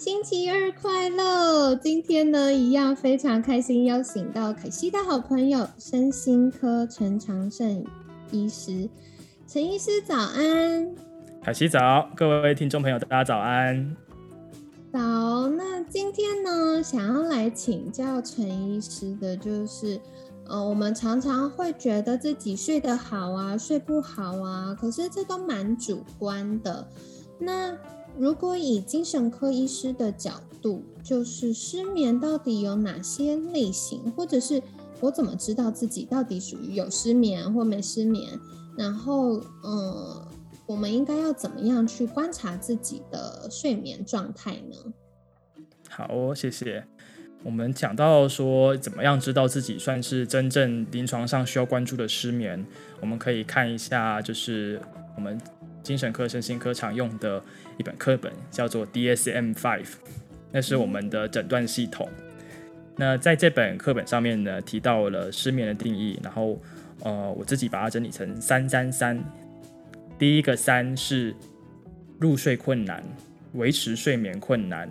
星期二快乐！今天呢，一样非常开心，邀请到凯西的好朋友身心科陈长胜医师。陈医师早安，凯西早，各位听众朋友大家早安。早。那今天呢，想要来请教陈医师的，就是呃，我们常常会觉得自己睡得好啊，睡不好啊，可是这都蛮主观的。那如果以精神科医师的角度，就是失眠到底有哪些类型，或者是我怎么知道自己到底属于有失眠或没失眠？然后，嗯，我们应该要怎么样去观察自己的睡眠状态呢？好，谢谢。我们讲到说，怎么样知道自己算是真正临床上需要关注的失眠？我们可以看一下，就是我们。精神科、身心科常用的一本课本叫做 DSM Five 那是我们的诊断系统。那在这本课本上面呢，提到了失眠的定义，然后呃，我自己把它整理成三三三。第一个三是入睡困难、维持睡眠困难，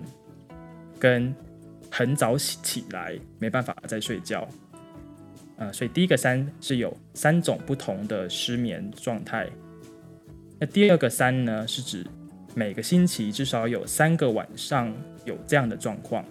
跟很早起起来没办法再睡觉。呃，所以第一个三是有三种不同的失眠状态。那第二个三呢，是指每个星期至少有三个晚上有这样的状况，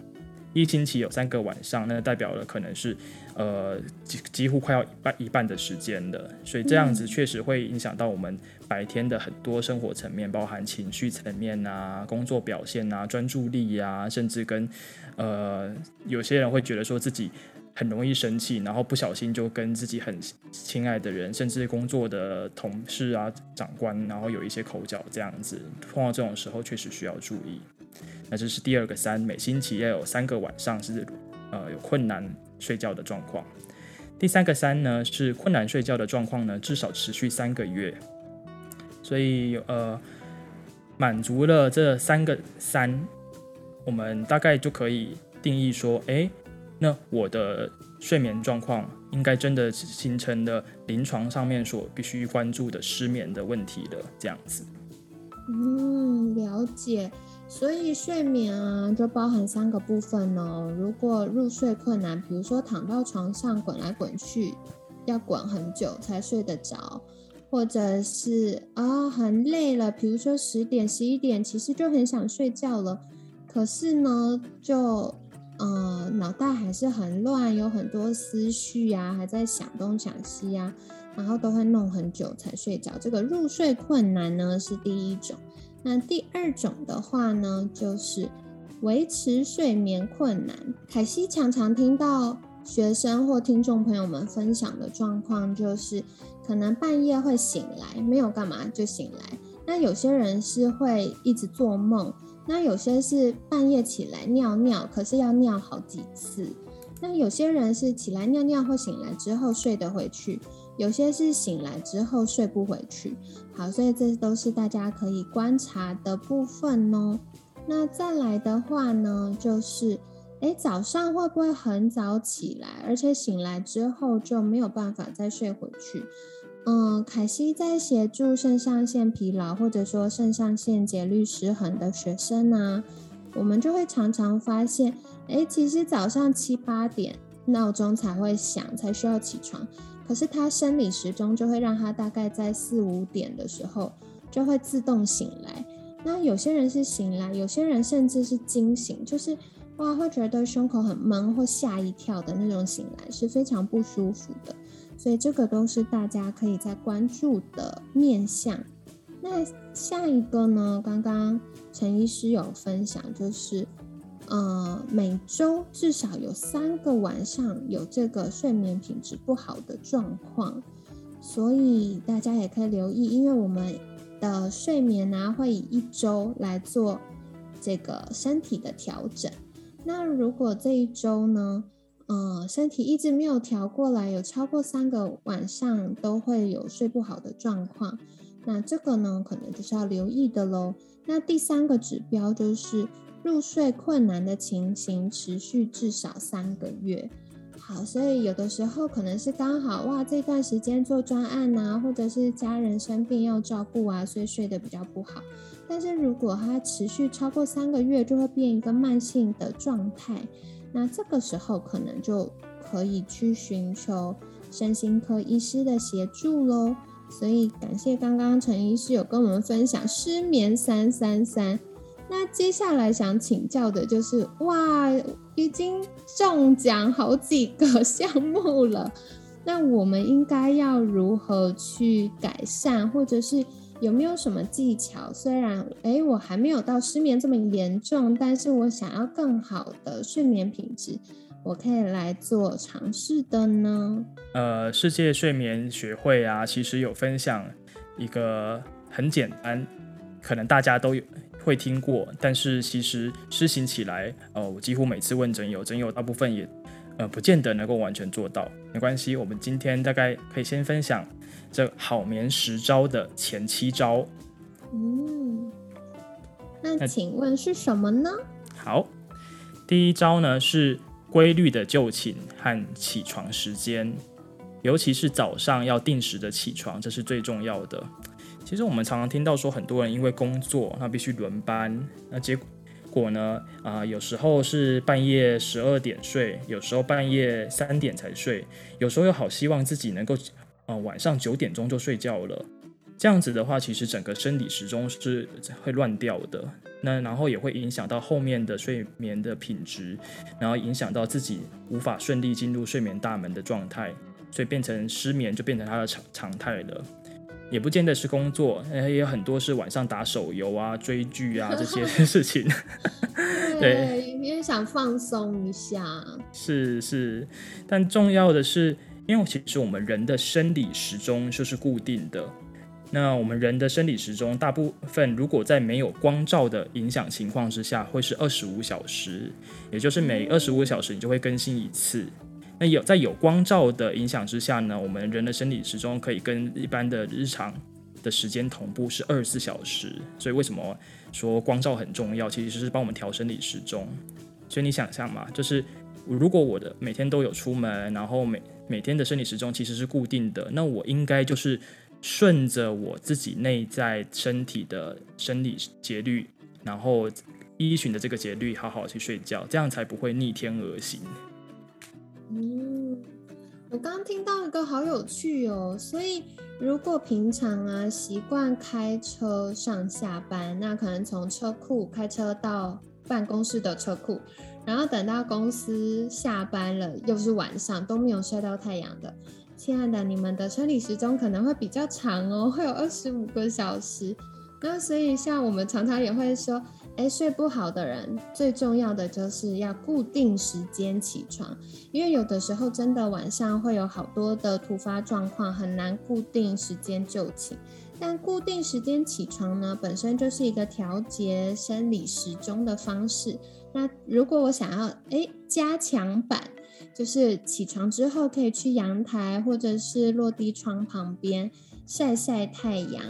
一星期有三个晚上，那代表了可能是呃几几乎快要一半一半的时间的，所以这样子确实会影响到我们白天的很多生活层面，包含情绪层面啊、工作表现啊、专注力呀，甚至跟呃有些人会觉得说自己。很容易生气，然后不小心就跟自己很亲爱的人，甚至工作的同事啊、长官，然后有一些口角这样子。碰到这种时候，确实需要注意。那这是第二个三，每星期要有三个晚上是呃有困难睡觉的状况。第三个三呢是困难睡觉的状况呢，至少持续三个月。所以呃满足了这三个三，我们大概就可以定义说，哎。那我的睡眠状况应该真的形成了临床上面所必须关注的失眠的问题了，这样子。嗯，了解。所以睡眠啊，就包含三个部分哦。如果入睡困难，比如说躺到床上滚来滚去，要滚很久才睡得着，或者是啊很累了，比如说十点、十一点，其实就很想睡觉了，可是呢就。呃，脑袋还是很乱，有很多思绪呀，还在想东想西呀，然后都会弄很久才睡着。这个入睡困难呢是第一种。那第二种的话呢，就是维持睡眠困难。凯西常常听到学生或听众朋友们分享的状况，就是可能半夜会醒来，没有干嘛就醒来。那有些人是会一直做梦。那有些是半夜起来尿尿，可是要尿好几次。那有些人是起来尿尿或醒来之后睡得回去，有些是醒来之后睡不回去。好，所以这都是大家可以观察的部分哦。那再来的话呢，就是，诶，早上会不会很早起来，而且醒来之后就没有办法再睡回去？嗯，凯西在协助肾上腺疲劳或者说肾上腺节律失衡的学生呢，我们就会常常发现，哎，其实早上七八点闹钟才会响，才需要起床，可是他生理时钟就会让他大概在四五点的时候就会自动醒来。那有些人是醒来，有些人甚至是惊醒，就是哇，会觉得胸口很闷或吓一跳的那种醒来，是非常不舒服的。所以这个都是大家可以在关注的面向。那下一个呢？刚刚陈医师有分享，就是呃，每周至少有三个晚上有这个睡眠品质不好的状况，所以大家也可以留意，因为我们的睡眠呢会以一周来做这个身体的调整。那如果这一周呢，呃，身体一直没有调过来，有超过三个晚上都会有睡不好的状况，那这个呢，可能就是要留意的喽。那第三个指标就是入睡困难的情形持续至少三个月。好，所以有的时候可能是刚好哇，这段时间做专案呐，或者是家人生病要照顾啊，所以睡得比较不好。但是如果它持续超过三个月，就会变一个慢性的状态。那这个时候可能就可以去寻求身心科医师的协助喽。所以感谢刚刚陈医师有跟我们分享失眠三三三。那接下来想请教的就是，哇，已经中奖好几个项目了，那我们应该要如何去改善，或者是有没有什么技巧？虽然，哎，我还没有到失眠这么严重，但是我想要更好的睡眠品质，我可以来做尝试的呢？呃，世界睡眠学会啊，其实有分享一个很简单，可能大家都有。会听过，但是其实施行起来，呃，我几乎每次问诊友，诊友大部分也，呃，不见得能够完全做到。没关系，我们今天大概可以先分享这好眠十招的前七招。嗯，那请问是什么呢？好，第一招呢是规律的就寝和起床时间，尤其是早上要定时的起床，这是最重要的。其实我们常常听到说，很多人因为工作，那必须轮班，那结果呢？啊，有时候是半夜十二点睡，有时候半夜三点才睡，有时候又好希望自己能够，呃，晚上九点钟就睡觉了。这样子的话，其实整个生理时钟是会乱掉的，那然后也会影响到后面的睡眠的品质，然后影响到自己无法顺利进入睡眠大门的状态，所以变成失眠就变成他的常常态了。也不见得是工作，也有很多是晚上打手游啊、追剧啊这些 事情。对，因为想放松一下。是是，但重要的是，因为其实我们人的生理时钟就是固定的。那我们人的生理时钟，大部分如果在没有光照的影响情况之下，会是二十五小时，也就是每二十五小时你就会更新一次。那有在有光照的影响之下呢，我们人的生理时钟可以跟一般的日常的时间同步，是二十四小时。所以为什么说光照很重要？其实是帮我们调生理时钟。所以你想象嘛，就是如果我的每天都有出门，然后每每天的生理时钟其实是固定的，那我应该就是顺着我自己内在身体的生理节律，然后依循的这个节律好好去睡觉，这样才不会逆天而行。嗯，我刚刚听到一个好有趣哦，所以如果平常啊习惯开车上下班，那可能从车库开车到办公室的车库，然后等到公司下班了，又是晚上都没有晒到太阳的，亲爱的，你们的生理时钟可能会比较长哦，会有二十五个小时。那所以像我们常常也会说。哎，睡不好的人最重要的就是要固定时间起床，因为有的时候真的晚上会有好多的突发状况，很难固定时间就寝。但固定时间起床呢，本身就是一个调节生理时钟的方式。那如果我想要哎加强版，就是起床之后可以去阳台或者是落地窗旁边晒晒太阳。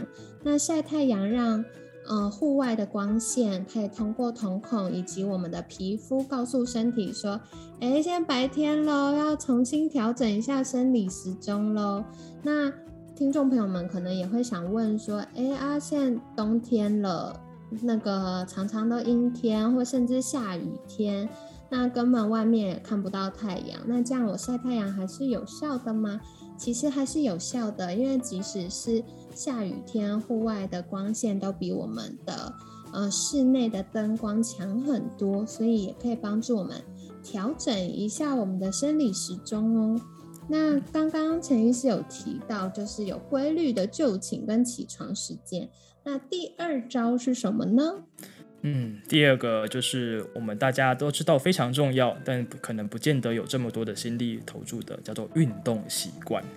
那晒太阳让嗯，户外的光线可以通过瞳孔以及我们的皮肤告诉身体说：“哎，现在白天喽，要重新调整一下生理时钟喽。”那听众朋友们可能也会想问说：“哎啊，现在冬天了，那个常常都阴天或甚至下雨天，那根本外面也看不到太阳，那这样我晒太阳还是有效的吗？”其实还是有效的，因为即使是下雨天，户外的光线都比我们的呃室内的灯光强很多，所以也可以帮助我们调整一下我们的生理时钟哦。那刚刚陈医师有提到，就是有规律的就寝跟起床时间。那第二招是什么呢？嗯，第二个就是我们大家都知道非常重要，但可能不见得有这么多的心力投注的，叫做运动习惯。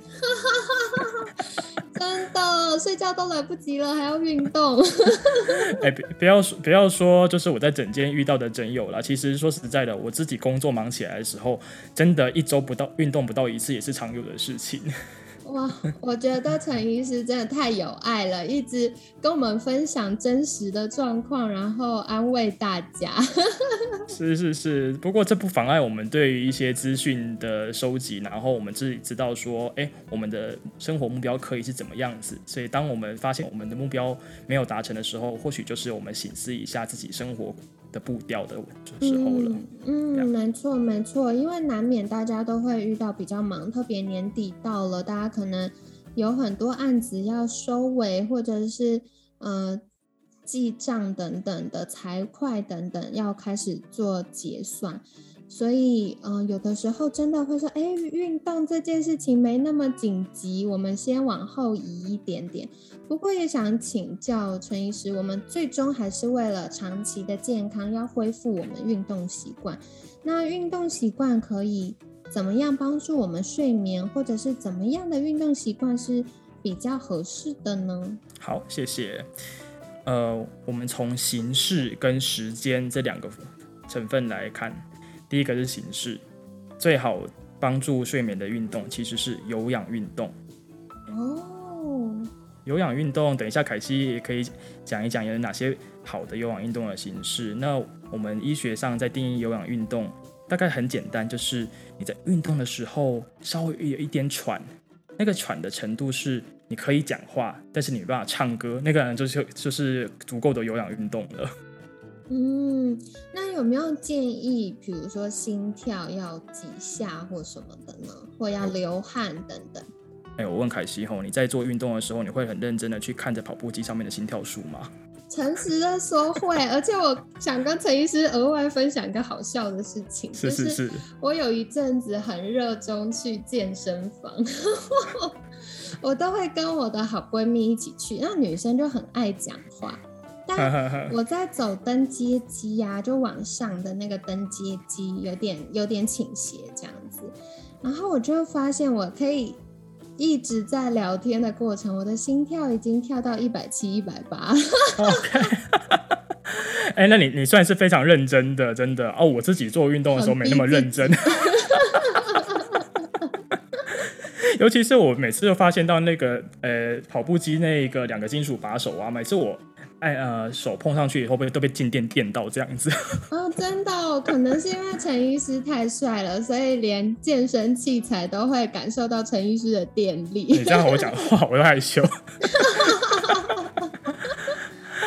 真的，睡觉都来不及了，还要运动。哎，不不要说不要说，就是我在整间遇到的诊友了。其实说实在的，我自己工作忙起来的时候，真的，一周不到运动不到一次也是常有的事情。哇，我觉得陈医师真的太有爱了，一直跟我们分享真实的状况，然后安慰大家。是是是，不过这不妨碍我们对于一些资讯的收集，然后我们自己知道说，哎，我们的生活目标可以是怎么样子。所以，当我们发现我们的目标没有达成的时候，或许就是我们醒思一下自己生活。的步调的时候了，嗯，没错没错，因为难免大家都会遇到比较忙，特别年底到了，大家可能有很多案子要收尾，或者是呃记账等等的财会等等要开始做结算。所以，嗯，有的时候真的会说，哎，运动这件事情没那么紧急，我们先往后移一点点。不过也想请教陈医师，我们最终还是为了长期的健康，要恢复我们运动习惯。那运动习惯可以怎么样帮助我们睡眠，或者是怎么样的运动习惯是比较合适的呢？好，谢谢。呃，我们从形式跟时间这两个成分来看。第一个是形式，最好帮助睡眠的运动其实是有氧运动。哦，有氧运动，等一下凯西也可以讲一讲有哪些好的有氧运动的形式。那我们医学上在定义有氧运动，大概很简单，就是你在运动的时候稍微有一点喘，那个喘的程度是你可以讲话，但是你没办法唱歌，那个人就是就是足够的有氧运动了。嗯，那有没有建议，比如说心跳要几下或什么的呢？或要流汗等等？哎，我问凯西吼，你在做运动的时候，你会很认真的去看着跑步机上面的心跳数吗？诚实的说会，而且我想跟陈医师额外分享一个好笑的事情，是是是，我有一阵子很热衷去健身房，我都会跟我的好闺蜜一起去，那女生就很爱讲话。但 我在走登阶机呀，就往上的那个登阶机有点有点倾斜这样子，然后我就发现我可以一直在聊天的过程，我的心跳已经跳到一百七、一百八。OK，哎，那你你算是非常认真的，真的哦。我自己做运动的时候没那么认真，尤其是我每次都发现到那个呃跑步机那个两个金属把手啊，每次我。哎呃，手碰上去以后被都被静电电到这样子。哦，真的，可能是因为陈医师太帅了，所以连健身器材都会感受到陈医师的电力。你这样我讲话，我都害羞。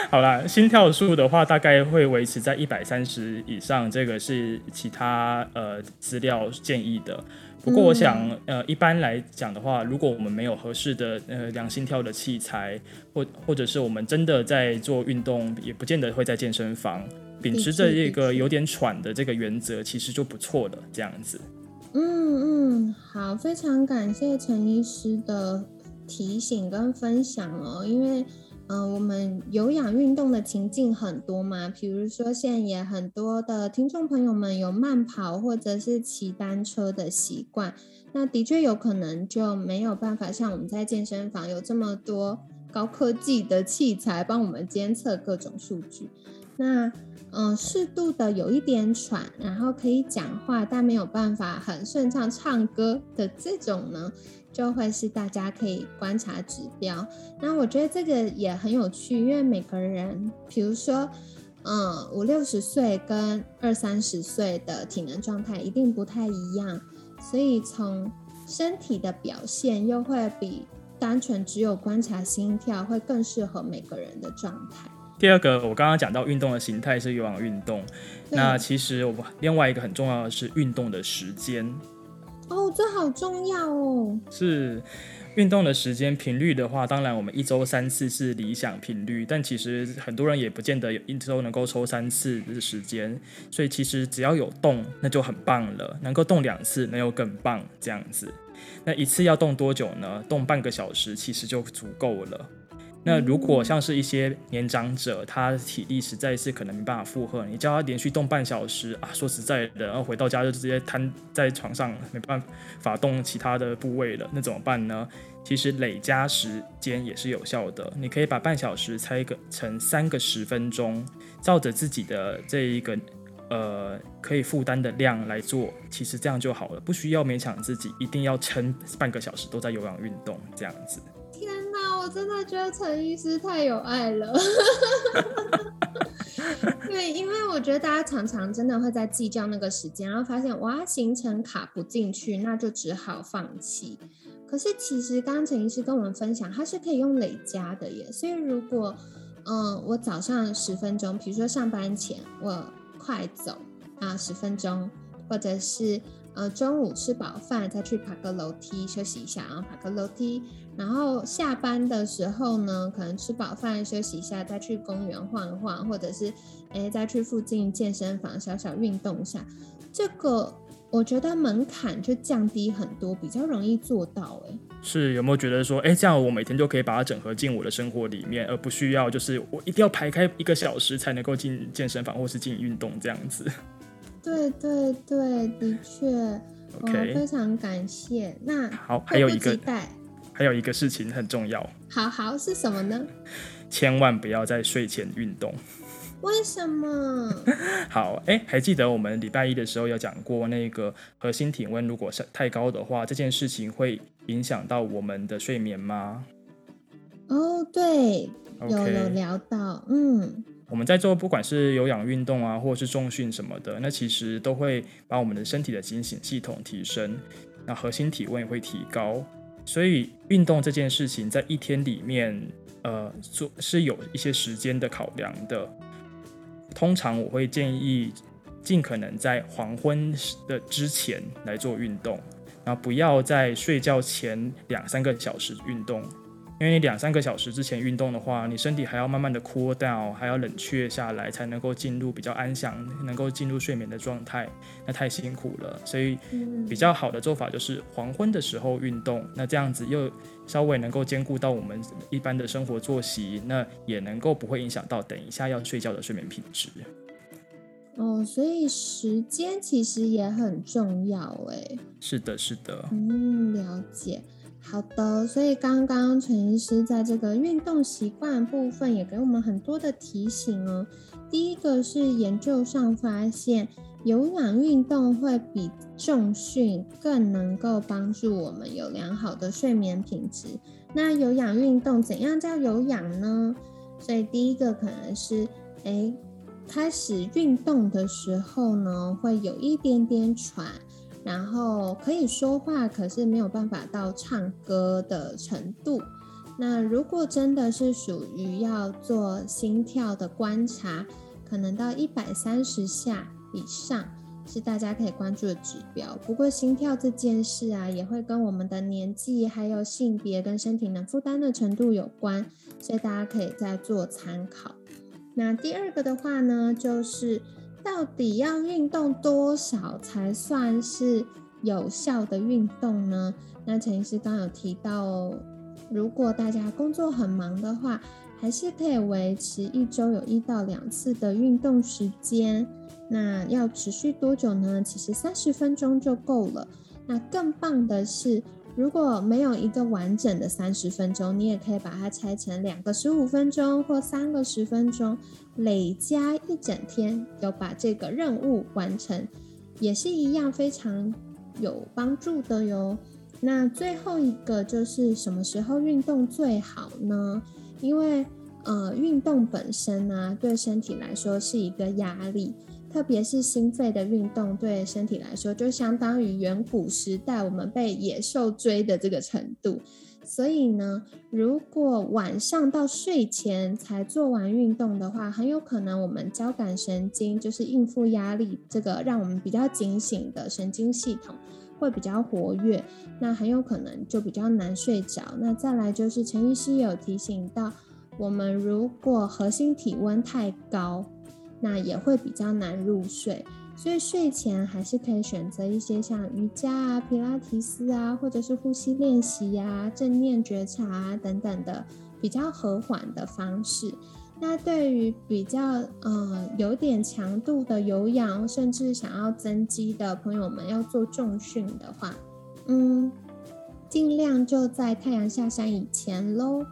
好啦，心跳数的话，大概会维持在一百三十以上，这个是其他呃资料建议的。不过我想，呃，一般来讲的话，如果我们没有合适的呃量心跳的器材，或或者是我们真的在做运动，也不见得会在健身房，秉持着一个有点喘的这个原则，其实就不错了。这样子。嗯嗯，好，非常感谢陈医师的提醒跟分享哦，因为。嗯，我们有氧运动的情境很多嘛，比如说现在也很多的听众朋友们有慢跑或者是骑单车的习惯，那的确有可能就没有办法像我们在健身房有这么多高科技的器材帮我们监测各种数据。那嗯，适度的有一点喘，然后可以讲话，但没有办法很顺畅唱歌的这种呢？就会是大家可以观察指标。那我觉得这个也很有趣，因为每个人，比如说，嗯，五六十岁跟二三十岁的体能状态一定不太一样，所以从身体的表现又会比单纯只有观察心跳会更适合每个人的状态。第二个，我刚刚讲到运动的形态是有氧运动，那其实我另外一个很重要的是运动的时间。哦，这好重要哦！是运动的时间频率的话，当然我们一周三次是理想频率，但其实很多人也不见得一周能够抽三次的时间，所以其实只要有动，那就很棒了。能够动两次，那又更棒。这样子，那一次要动多久呢？动半个小时其实就足够了。那如果像是一些年长者，他体力实在是可能没办法负荷，你叫他连续动半小时啊，说实在的，然后回到家就直接瘫在床上，没办法动其他的部位了，那怎么办呢？其实累加时间也是有效的，你可以把半小时拆个成三个十分钟，照着自己的这一个呃可以负担的量来做，其实这样就好了，不需要勉强自己一定要撑半个小时都在有氧运动这样子。我真的觉得陈医师太有爱了。对，因为我觉得大家常常真的会在计较那个时间，然后发现哇行程卡不进去，那就只好放弃。可是其实刚刚陈医师跟我们分享，他是可以用累加的耶。所以如果嗯我早上十分钟，比如说上班前我快走啊十分钟，或者是呃中午吃饱饭再去爬个楼梯休息一下，然后爬个楼梯。然后下班的时候呢，可能吃饱饭休息一下，再去公园晃一晃，或者是诶再去附近健身房小小运动一下。这个我觉得门槛就降低很多，比较容易做到。诶，是有没有觉得说，哎，这样我每天就可以把它整合进我的生活里面，而不需要就是我一定要排开一个小时才能够进健身房或是进运动这样子？对对对，的确。OK，非常感谢。那好，还有一个。还有一个事情很重要，好好是什么呢？千万不要在睡前运动。为什么？好，哎，还记得我们礼拜一的时候有讲过，那个核心体温如果是太高的话，这件事情会影响到我们的睡眠吗？哦，对，有有聊到，嗯，我们在做不管是有氧运动啊，或者是重训什么的，那其实都会把我们的身体的警醒系统提升，那核心体温也会提高。所以运动这件事情，在一天里面，呃，做是有一些时间的考量的。通常我会建议，尽可能在黄昏的之前来做运动，然后不要在睡觉前两三个小时运动。因为你两三个小时之前运动的话，你身体还要慢慢的 cool down，还要冷却下来，才能够进入比较安详，能够进入睡眠的状态，那太辛苦了。所以比较好的做法就是黄昏的时候运动，那这样子又稍微能够兼顾到我们一般的生活作息，那也能够不会影响到等一下要睡觉的睡眠品质。哦，所以时间其实也很重要，哎。是的，是的。嗯，了解。好的，所以刚刚陈医师在这个运动习惯部分也给我们很多的提醒哦。第一个是研究上发现，有氧运动会比重训更能够帮助我们有良好的睡眠品质。那有氧运动怎样叫有氧呢？所以第一个可能是，哎，开始运动的时候呢，会有一点点喘。然后可以说话，可是没有办法到唱歌的程度。那如果真的是属于要做心跳的观察，可能到一百三十下以上是大家可以关注的指标。不过心跳这件事啊，也会跟我们的年纪、还有性别跟身体能负担的程度有关，所以大家可以再做参考。那第二个的话呢，就是。到底要运动多少才算是有效的运动呢？那陈医师刚有提到，如果大家工作很忙的话，还是可以维持一周有一到两次的运动时间。那要持续多久呢？其实三十分钟就够了。那更棒的是。如果没有一个完整的三十分钟，你也可以把它拆成两个十五分钟或三个十分钟，累加一整天，有把这个任务完成，也是一样非常有帮助的哟。那最后一个就是什么时候运动最好呢？因为呃，运动本身呢，对身体来说是一个压力。特别是心肺的运动，对身体来说就相当于远古时代我们被野兽追的这个程度。所以呢，如果晚上到睡前才做完运动的话，很有可能我们交感神经就是应付压力这个让我们比较警醒的神经系统会比较活跃，那很有可能就比较难睡着。那再来就是陈医师有提醒到，我们如果核心体温太高。那也会比较难入睡，所以睡前还是可以选择一些像瑜伽啊、皮拉提斯啊，或者是呼吸练习啊、正念觉察啊等等的比比较和缓的方式。那对于比较呃有点强度的有氧，甚至想要增肌的朋友们，要做重训的话，嗯，尽量就在太阳下山以前喽。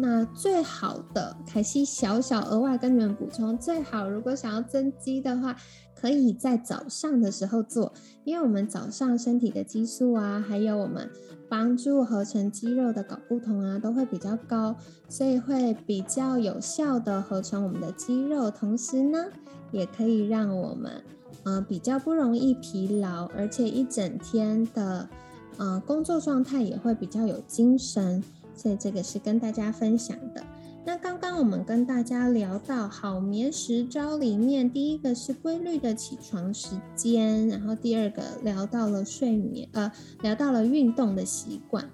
那最好的，凯西小小额外跟你们补充，最好如果想要增肌的话，可以在早上的时候做，因为我们早上身体的激素啊，还有我们帮助合成肌肉的睾固酮啊，都会比较高，所以会比较有效的合成我们的肌肉，同时呢，也可以让我们呃比较不容易疲劳，而且一整天的呃工作状态也会比较有精神。所以这个是跟大家分享的。那刚刚我们跟大家聊到好眠十招里面，第一个是规律的起床时间，然后第二个聊到了睡眠，呃，聊到了运动的习惯。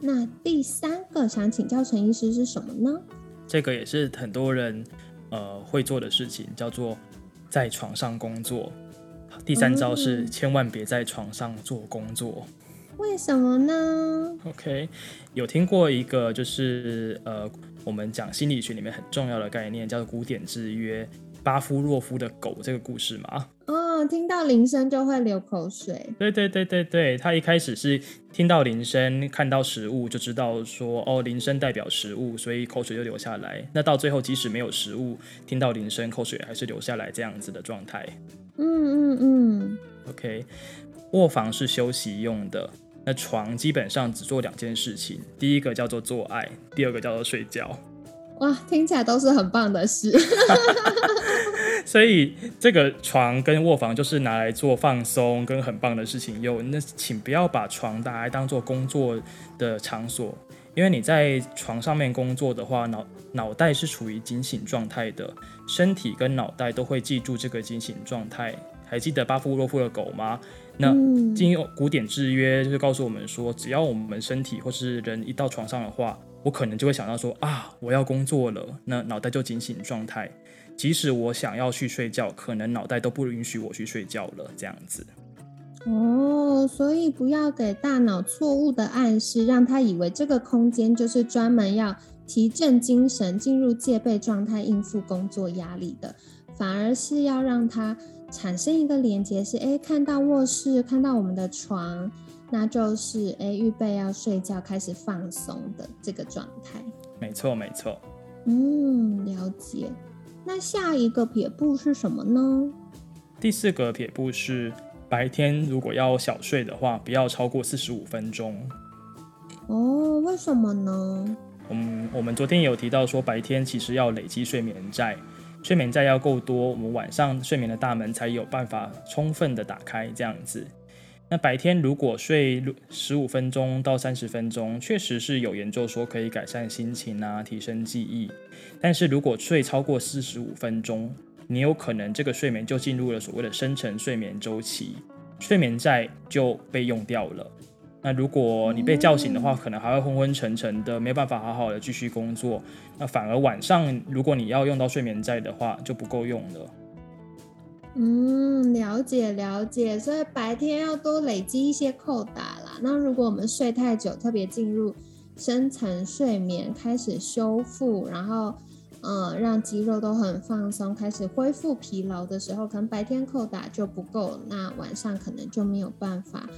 那第三个想请教陈医师是什么呢？这个也是很多人呃会做的事情，叫做在床上工作。第三招是千万别在床上做工作。为什么呢？OK，有听过一个就是呃，我们讲心理学里面很重要的概念，叫做古典制约巴夫洛夫的狗这个故事吗？哦，听到铃声就会流口水。对对对对对，他一开始是听到铃声，看到食物就知道说哦，铃声代表食物，所以口水就流下来。那到最后，即使没有食物，听到铃声，口水还是流下来，这样子的状态。嗯嗯嗯。OK，卧房是休息用的。那床基本上只做两件事情，第一个叫做做爱，第二个叫做睡觉。哇，听起来都是很棒的事。所以这个床跟卧房就是拿来做放松跟很棒的事情用。那请不要把床拿来当做工作的场所，因为你在床上面工作的话，脑脑袋是处于警醒状态的，身体跟脑袋都会记住这个警醒状态。还记得巴夫洛夫的狗吗？那经由古典制约，就是告诉我们说，只要我们身体或是人一到床上的话，我可能就会想到说啊，我要工作了，那脑袋就警醒状态。即使我想要去睡觉，可能脑袋都不允许我去睡觉了，这样子。哦，所以不要给大脑错误的暗示，让他以为这个空间就是专门要提振精神、进入戒备状态、应付工作压力的，反而是要让他。产生一个连接是，哎，看到卧室，看到我们的床，那就是哎，预备要睡觉，开始放松的这个状态。没错，没错。嗯，了解。那下一个撇步是什么呢？第四个撇步是，白天如果要小睡的话，不要超过四十五分钟。哦，为什么呢？嗯，我们昨天有提到说，白天其实要累积睡眠债。睡眠债要够多，我们晚上睡眠的大门才有办法充分的打开。这样子，那白天如果睡十五分钟到三十分钟，确实是有研究说可以改善心情啊，提升记忆。但是如果睡超过四十五分钟，你有可能这个睡眠就进入了所谓的深层睡眠周期，睡眠债就被用掉了。那如果你被叫醒的话，可能还会昏昏沉沉的，没有办法好好的继续工作。那反而晚上，如果你要用到睡眠债的话，就不够用了。嗯，了解了解。所以白天要多累积一些扣打啦。那如果我们睡太久，特别进入深层睡眠，开始修复，然后嗯，让肌肉都很放松，开始恢复疲劳的时候，可能白天扣打就不够，那晚上可能就没有办法。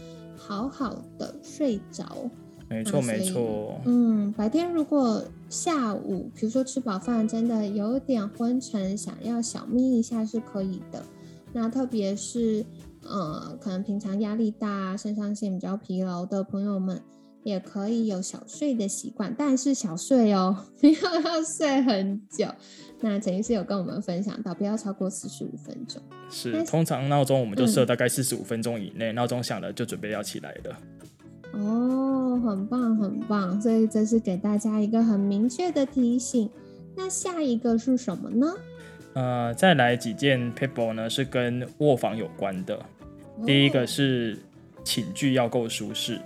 好好的睡着，没错没错。嗯，白天如果下午，比如说吃饱饭，真的有点昏沉，想要小眯一下是可以的。那特别是呃，可能平常压力大、肾上腺比较疲劳的朋友们，也可以有小睡的习惯，但是小睡哦，不要要睡很久。那陈医师有跟我们分享到，不要超过四十五分钟。是，通常闹钟我们就设大概四十五分钟以内，闹钟响了就准备要起来了。哦，很棒很棒，所以这是给大家一个很明确的提醒。那下一个是什么呢？呃，再来几件 paper 呢，是跟卧房有关的。第一个是寝具要够舒适。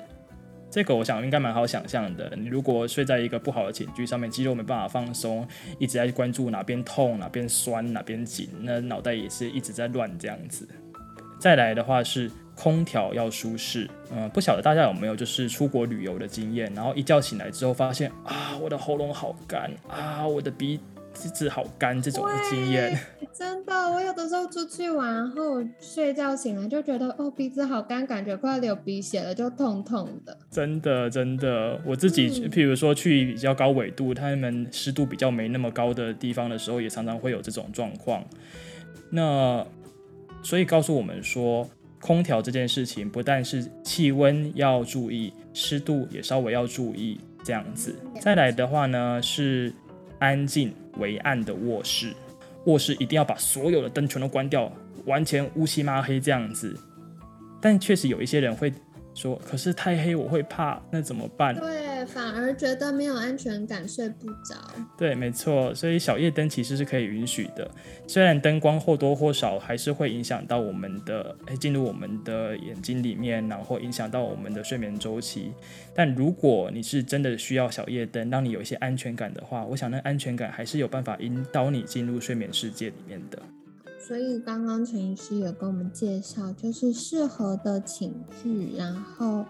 这个我想应该蛮好想象的。你如果睡在一个不好的寝具上面，肌肉没办法放松，一直在关注哪边痛、哪边酸、哪边紧，那脑袋也是一直在乱这样子。再来的话是空调要舒适。嗯，不晓得大家有没有就是出国旅游的经验，然后一觉醒来之后发现啊，我的喉咙好干啊，我的鼻。鼻子好干，这种经验，真的，我有的时候出去玩后睡觉醒来就觉得哦鼻子好干，感觉快要流鼻血了，就痛痛的。真的，真的，我自己譬如说去比较高纬度，他们湿度比较没那么高的地方的时候，也常常会有这种状况。那所以告诉我们说，空调这件事情不但是气温要注意，湿度也稍微要注意，这样子。再来的话呢是。安静为暗的卧室，卧室一定要把所有的灯全都关掉，完全乌漆抹黑这样子。但确实有一些人会。说可是太黑我会怕，那怎么办？对，反而觉得没有安全感，睡不着。对，没错，所以小夜灯其实是可以允许的。虽然灯光或多或少还是会影响到我们的，进入我们的眼睛里面，然后影响到我们的睡眠周期。但如果你是真的需要小夜灯，让你有一些安全感的话，我想那安全感还是有办法引导你进入睡眠世界里面的。所以刚刚陈医师有跟我们介绍，就是适合的寝具，然后，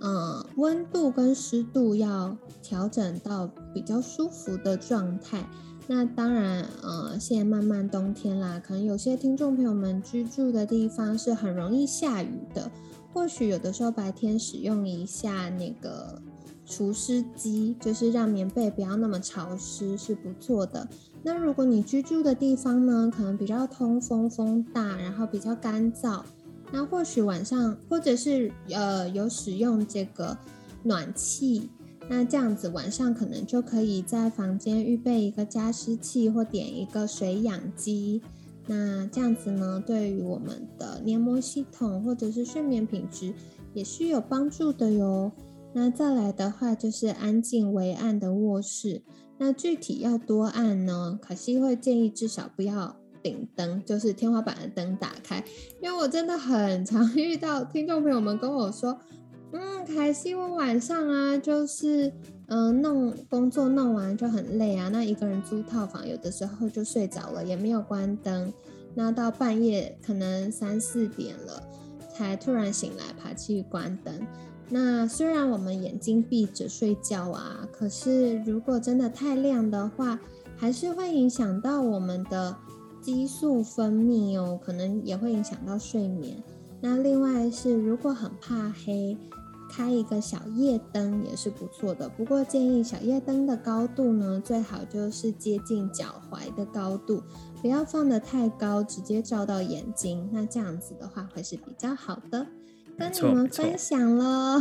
嗯，温度跟湿度要调整到比较舒服的状态。那当然，呃，现在慢慢冬天啦，可能有些听众朋友们居住的地方是很容易下雨的，或许有的时候白天使用一下那个除湿机，就是让棉被不要那么潮湿，是不错的。那如果你居住的地方呢，可能比较通风、风大，然后比较干燥，那或许晚上或者是呃有使用这个暖气，那这样子晚上可能就可以在房间预备一个加湿器或点一个水氧机，那这样子呢，对于我们的黏膜系统或者是睡眠品质也是有帮助的哟。那再来的话就是安静微暗的卧室。那具体要多暗呢？可西会建议至少不要顶灯，就是天花板的灯打开，因为我真的很常 遇到听众朋友们跟我说，嗯，凯西，我晚上啊，就是嗯弄工作弄完就很累啊，那一个人租套房，有的时候就睡着了，也没有关灯，那到半夜可能三四点了，才突然醒来，爬去关灯。那虽然我们眼睛闭着睡觉啊，可是如果真的太亮的话，还是会影响到我们的激素分泌哦，可能也会影响到睡眠。那另外是，如果很怕黑，开一个小夜灯也是不错的。不过建议小夜灯的高度呢，最好就是接近脚踝的高度，不要放得太高，直接照到眼睛。那这样子的话会是比较好的。跟你们分享了，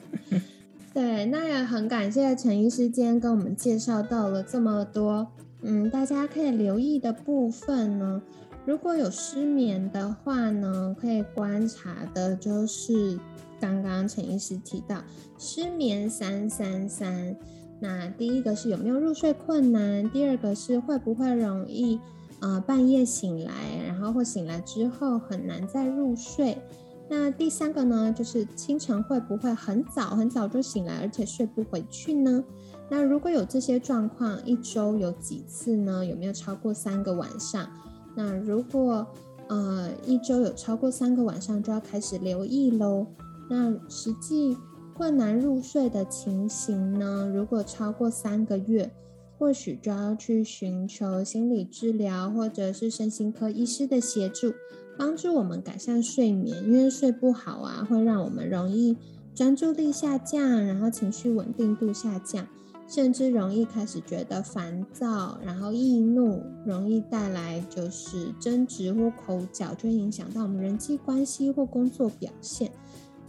对，那也很感谢陈医师今天跟我们介绍到了这么多，嗯，大家可以留意的部分呢。如果有失眠的话呢，可以观察的就是刚刚陈医师提到失眠三三三。那第一个是有没有入睡困难，第二个是会不会容易呃半夜醒来，然后或醒来之后很难再入睡。那第三个呢，就是清晨会不会很早很早就醒来，而且睡不回去呢？那如果有这些状况，一周有几次呢？有没有超过三个晚上？那如果呃一周有超过三个晚上，就要开始留意喽。那实际困难入睡的情形呢？如果超过三个月，或许就要去寻求心理治疗或者是身心科医师的协助。帮助我们改善睡眠，因为睡不好啊，会让我们容易专注力下降，然后情绪稳定度下降，甚至容易开始觉得烦躁，然后易怒，容易带来就是争执或口角，就影响到我们人际关系或工作表现。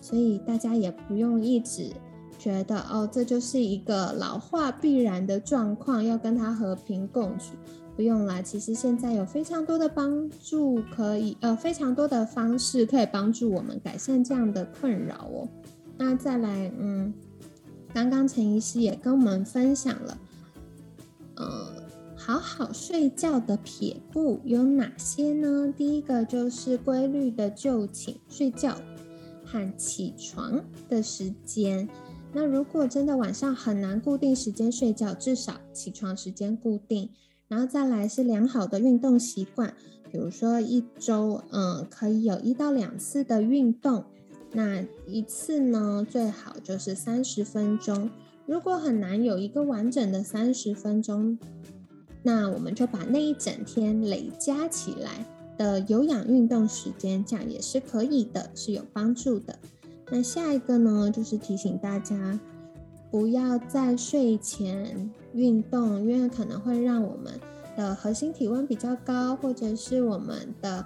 所以大家也不用一直觉得哦，这就是一个老化必然的状况，要跟它和平共处。不用啦，其实现在有非常多的帮助，可以呃非常多的方式可以帮助我们改善这样的困扰哦。那再来，嗯，刚刚陈医师也跟我们分享了，呃，好好睡觉的撇步有哪些呢？第一个就是规律的就寝睡觉和起床的时间。那如果真的晚上很难固定时间睡觉，至少起床时间固定。然后再来是良好的运动习惯，比如说一周，嗯，可以有一到两次的运动，那一次呢最好就是三十分钟。如果很难有一个完整的三十分钟，那我们就把那一整天累加起来的有氧运动时间，这样也是可以的，是有帮助的。那下一个呢，就是提醒大家不要在睡前运动，因为可能会让我们的核心体温比较高，或者是我们的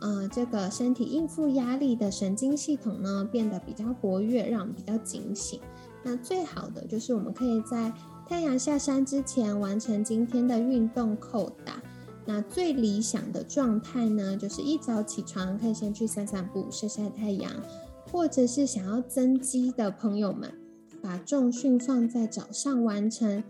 呃这个身体应付压力的神经系统呢变得比较活跃，让我们比较警醒。那最好的就是我们可以在太阳下山之前完成今天的运动扣打。那最理想的状态呢，就是一早起床可以先去散散步、晒晒太阳，或者是想要增肌的朋友们，把重训放在早上完成。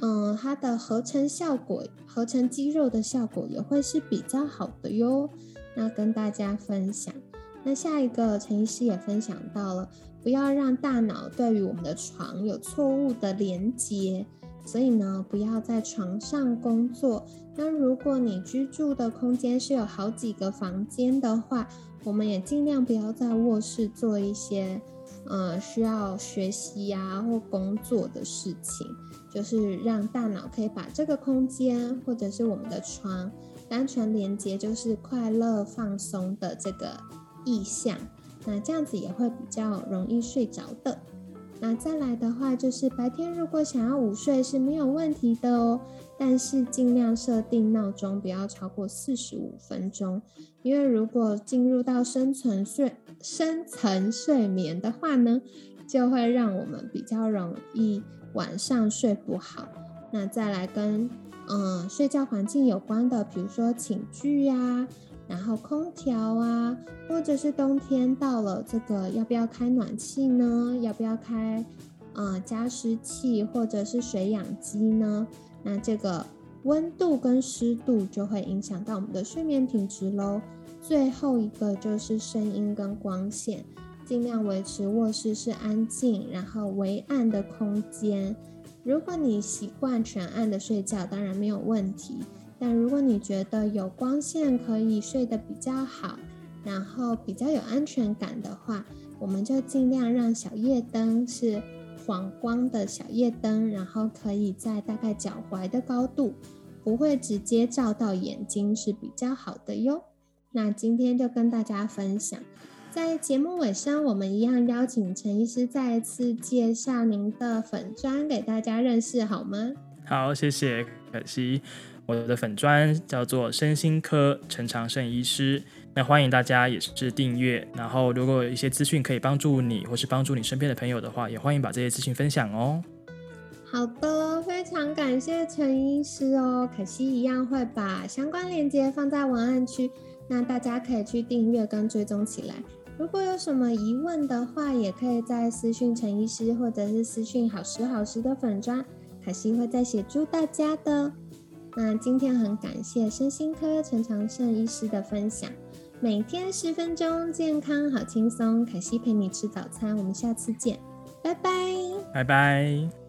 嗯，它的合成效果、合成肌肉的效果也会是比较好的哟。那跟大家分享。那下一个陈医师也分享到了。不要让大脑对于我们的床有错误的连接，所以呢，不要在床上工作。那如果你居住的空间是有好几个房间的话，我们也尽量不要在卧室做一些呃需要学习呀或工作的事情，就是让大脑可以把这个空间或者是我们的床单纯连接，就是快乐放松的这个意向。那这样子也会比较容易睡着的。那再来的话，就是白天如果想要午睡是没有问题的哦，但是尽量设定闹钟不要超过四十五分钟，因为如果进入到深层睡深层睡眠的话呢，就会让我们比较容易晚上睡不好。那再来跟嗯睡觉环境有关的，比如说寝具呀。然后空调啊，或者是冬天到了，这个要不要开暖气呢？要不要开呃加湿器或者是水氧机呢？那这个温度跟湿度就会影响到我们的睡眠品质喽。最后一个就是声音跟光线，尽量维持卧室是安静，然后微暗的空间。如果你习惯全暗的睡觉，当然没有问题。但如果你觉得有光线可以睡得比较好，然后比较有安全感的话，我们就尽量让小夜灯是黄光的小夜灯，然后可以在大概脚踝的高度，不会直接照到眼睛是比较好的哟。那今天就跟大家分享，在节目尾声，我们一样邀请陈医师再一次介绍您的粉砖给大家认识，好吗？好，谢谢，可惜。我的粉砖叫做身心科陈长胜医师，那欢迎大家也是订阅。然后如果有一些资讯可以帮助你，或是帮助你身边的朋友的话，也欢迎把这些资讯分享哦。好的，非常感谢陈医师哦。可惜一样会把相关链接放在文案区，那大家可以去订阅跟追踪起来。如果有什么疑问的话，也可以在私讯陈医师，或者是私讯好时好时的粉砖，可惜会再协助大家的。那今天很感谢身心科陈长胜医师的分享，每天十分钟，健康好轻松。凯西陪你吃早餐，我们下次见，拜拜，拜拜。